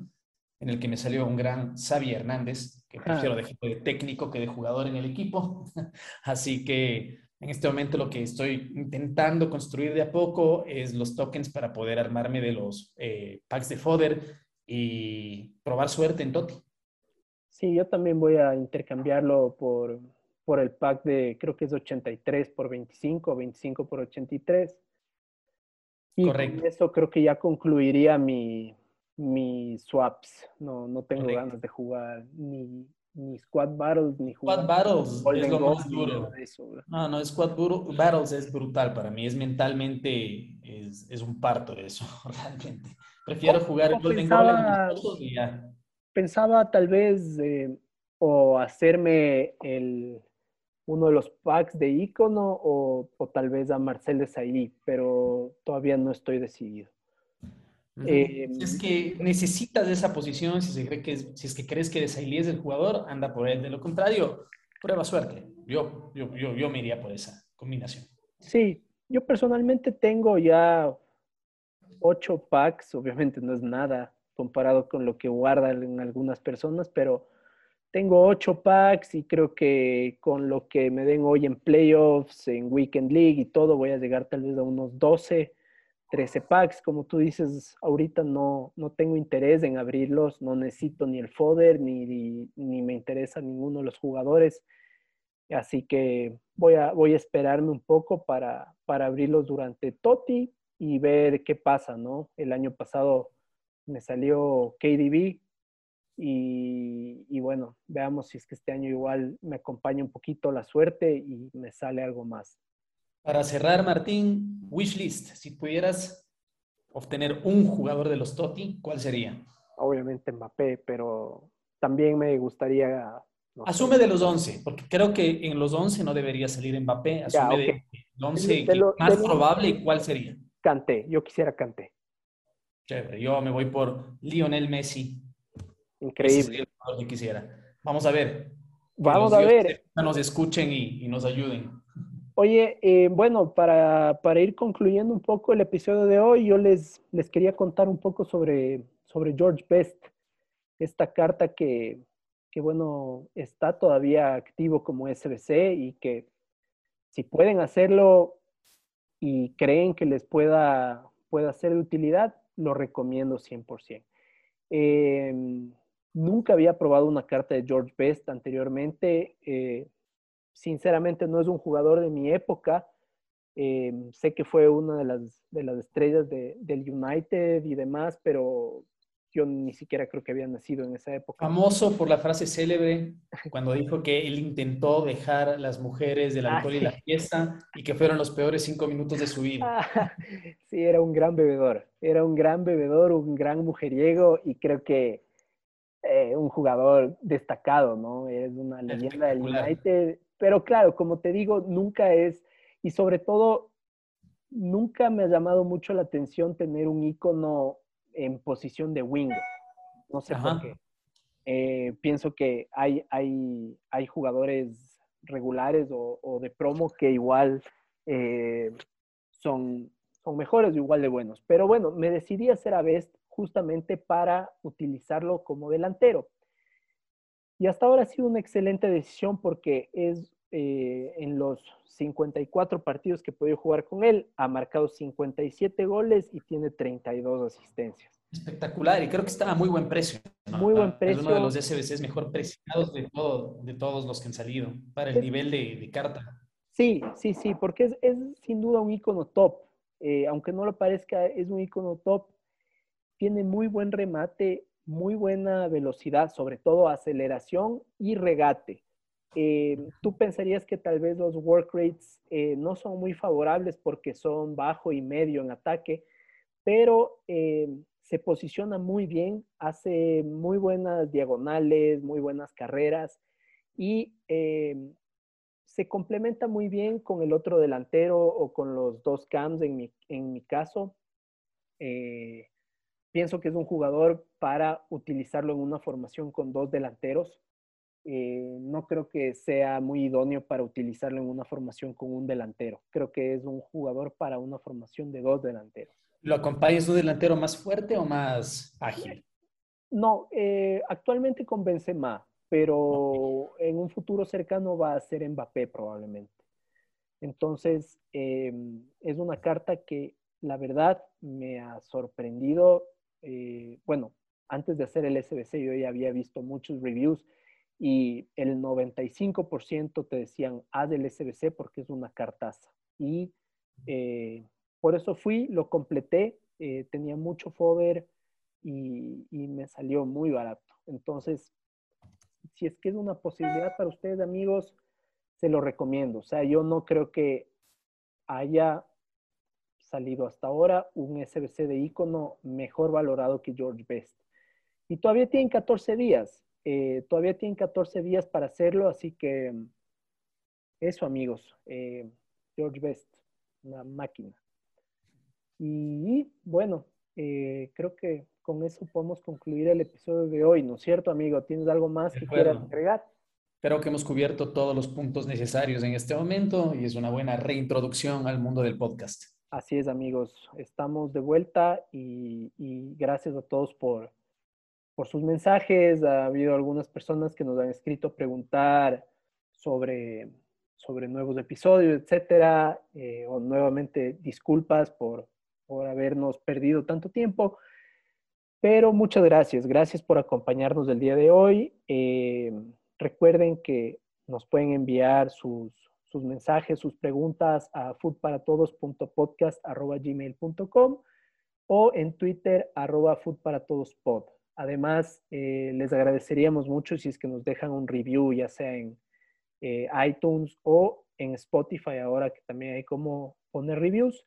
[SPEAKER 2] en el que me salió un gran Xavi Hernández, que prefiero de, de técnico que de jugador en el equipo. Así que en este momento lo que estoy intentando construir de a poco es los tokens para poder armarme de los eh, packs de Fodder y probar suerte en Toti.
[SPEAKER 1] Sí, yo también voy a intercambiarlo por, por el pack de, creo que es 83 por 25, 25 por 83. Y Correcto. con eso creo que ya concluiría mi, mi swaps. No, no tengo ganas de jugar ni, ni Squad Battles, ni
[SPEAKER 2] jugar. Squad Battles es lo más duro. no, no, Squad Battles es brutal para mí. Es mentalmente, es, es un parto eso, realmente. Prefiero jugar el Golden Goal y ya
[SPEAKER 1] pensaba tal vez eh, o hacerme el, uno de los packs de icono o, tal vez a Marcel de Sailly, pero todavía no estoy decidido.
[SPEAKER 2] Eh, si es que necesitas esa posición, si, se cree que, si es que crees que Desailly es el jugador, anda por él. De lo contrario, prueba suerte. Yo, yo, yo, yo me iría por esa combinación.
[SPEAKER 1] Sí, yo personalmente tengo ya ocho packs, obviamente no es nada comparado con lo que guardan algunas personas, pero tengo ocho packs y creo que con lo que me den hoy en playoffs, en Weekend League y todo, voy a llegar tal vez a unos 12, 13 packs. Como tú dices, ahorita no, no tengo interés en abrirlos, no necesito ni el fodder, ni, ni, me interesa ninguno de los jugadores. Así que voy a, voy a esperarme un poco para, para abrirlos durante Toti y ver qué pasa, ¿no? El año pasado me salió KDB, y, bueno, veamos si es que este año igual me acompaña un poquito la suerte y me sale algo más.
[SPEAKER 2] Para cerrar, Martín, wishlist, si pudieras obtener un jugador de los Toti, ¿cuál sería?
[SPEAKER 1] Obviamente Mbappé, pero también me gustaría...
[SPEAKER 2] Asume de los 11, porque creo que en los 11 no debería salir Mbappé. Asume de los 11 más probable, ¿cuál sería?
[SPEAKER 1] Canté, yo quisiera Canté.
[SPEAKER 2] Chévere, yo me voy por Lionel Messi.
[SPEAKER 1] Increíble.
[SPEAKER 2] que quisiera. Vamos a ver.
[SPEAKER 1] Vamos a ver.
[SPEAKER 2] Nos escuchen y, nos ayuden.
[SPEAKER 1] Oye, eh, bueno, para, ir concluyendo un poco el episodio de hoy, yo les, les quería contar un poco sobre, sobre George Best, esta carta que, que, bueno, está todavía activo como SBC y que si pueden hacerlo y creen que les pueda, pueda ser de utilidad, lo recomiendo 100%. Eh, Nunca había probado una carta de George Best anteriormente. Eh, sinceramente no es un jugador de mi época. Eh, sé que fue una de las, de las estrellas del United y demás, pero yo ni siquiera creo que había nacido en esa época.
[SPEAKER 2] Famoso por la frase célebre cuando dijo que él intentó dejar las mujeres del ah, alcohol y la fiesta y que fueron los peores cinco minutos de su vida.
[SPEAKER 1] sí, era un gran bebedor, era un gran bebedor, un gran mujeriego y creo que eh, un jugador destacado, ¿no? Es una leyenda del United. Pero claro, como te digo, nunca es, y sobre todo, nunca me ha llamado mucho la atención tener un icono en posición de wing. No sé por qué. Eh, pienso que hay, hay, hay jugadores regulares o, de promo que igual eh, son, son mejores o igual de buenos. Pero bueno, me decidí hacer a Best justamente para utilizarlo como delantero. Y hasta ahora ha sido una excelente decisión porque es eh, en los 54 partidos que he podido jugar con él, ha marcado 57 goles y tiene 32 asistencias.
[SPEAKER 2] Espectacular, y creo que está a muy buen precio.
[SPEAKER 1] Muy buen precio.
[SPEAKER 2] Es uno de los SBCs mejor preciados de, todo, de todos los que han salido, para el nivel de, carta.
[SPEAKER 1] Sí, sí, sí, porque es, es sin duda un icono top. Eh, aunque no lo parezca, es un icono top tiene muy buen remate, muy buena velocidad, sobre todo aceleración y regate. Eh, tú pensarías que tal vez los work rates eh, no son muy favorables porque son bajo y medio en ataque, pero eh, se posiciona muy bien, hace muy buenas diagonales, muy buenas carreras y se complementa muy bien con el otro delantero o con los dos cams en mi, en mi caso pienso que es un jugador para utilizarlo en una formación con dos delanteros. Eh, no creo que sea muy idóneo para utilizarlo en una formación con un delantero. Creo que es un jugador para una formación de dos delanteros.
[SPEAKER 2] ¿Lo acompañas un delantero más fuerte o más ágil?
[SPEAKER 1] No, eh, actualmente con Benzema, pero en un futuro cercano va a ser Mbappé probablemente. Entonces, em, es una carta que la verdad me ha sorprendido eh, bueno, antes de hacer el SBC yo ya había visto muchos reviews y el 95% te decían haz el SBC porque es una cartaza. Y eh, por eso fui, lo completé, eh, tenía mucho fodder y, y, me salió muy barato. Entonces, si es que es una posibilidad para ustedes, amigos, se lo recomiendo. O sea, yo no creo que haya salido hasta ahora un SBC de icono mejor valorado que George Best. Y todavía tienen 14 días, eh, todavía tienen 14 días para hacerlo, así que eso amigos, eh, George Best, una máquina. Y bueno, eh, creo que con eso podemos concluir el episodio de hoy, ¿no es cierto, amigo? ¿Tienes algo más que quieras agregar?
[SPEAKER 2] Creo que hemos cubierto todos los puntos necesarios en este momento y es una buena reintroducción al mundo del podcast.
[SPEAKER 1] Así es, amigos. Estamos de vuelta y, gracias a todos por, por sus mensajes. Ha habido algunas personas que nos han escrito preguntar sobre, sobre nuevos episodios, etcétera. Eh, o nuevamente disculpas por, por habernos perdido tanto tiempo. Pero muchas gracias. Gracias por acompañarnos el día de hoy. Eh, Recuerden que nos pueden enviar sus, mensajes, sus preguntas a foodparatodos.podcast.gmail.com o en Twitter arroba foodparatodospod. Además, eh, les agradeceríamos mucho si es que nos dejan un review, ya sea en eh, iTunes o en Spotify, ahora que también hay como poner reviews.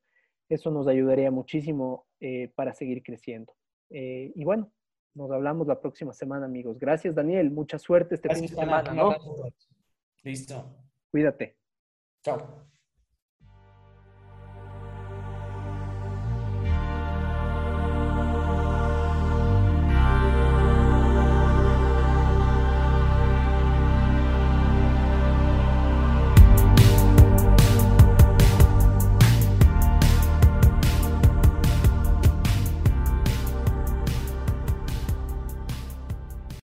[SPEAKER 1] Eso nos ayudaría muchísimo eh, para seguir creciendo. y bueno, nos hablamos la próxima semana, amigos. Gracias, Daniel. Mucha suerte este fin de semana, ¿no?
[SPEAKER 2] Listo.
[SPEAKER 1] Cuídate.
[SPEAKER 2] Chao.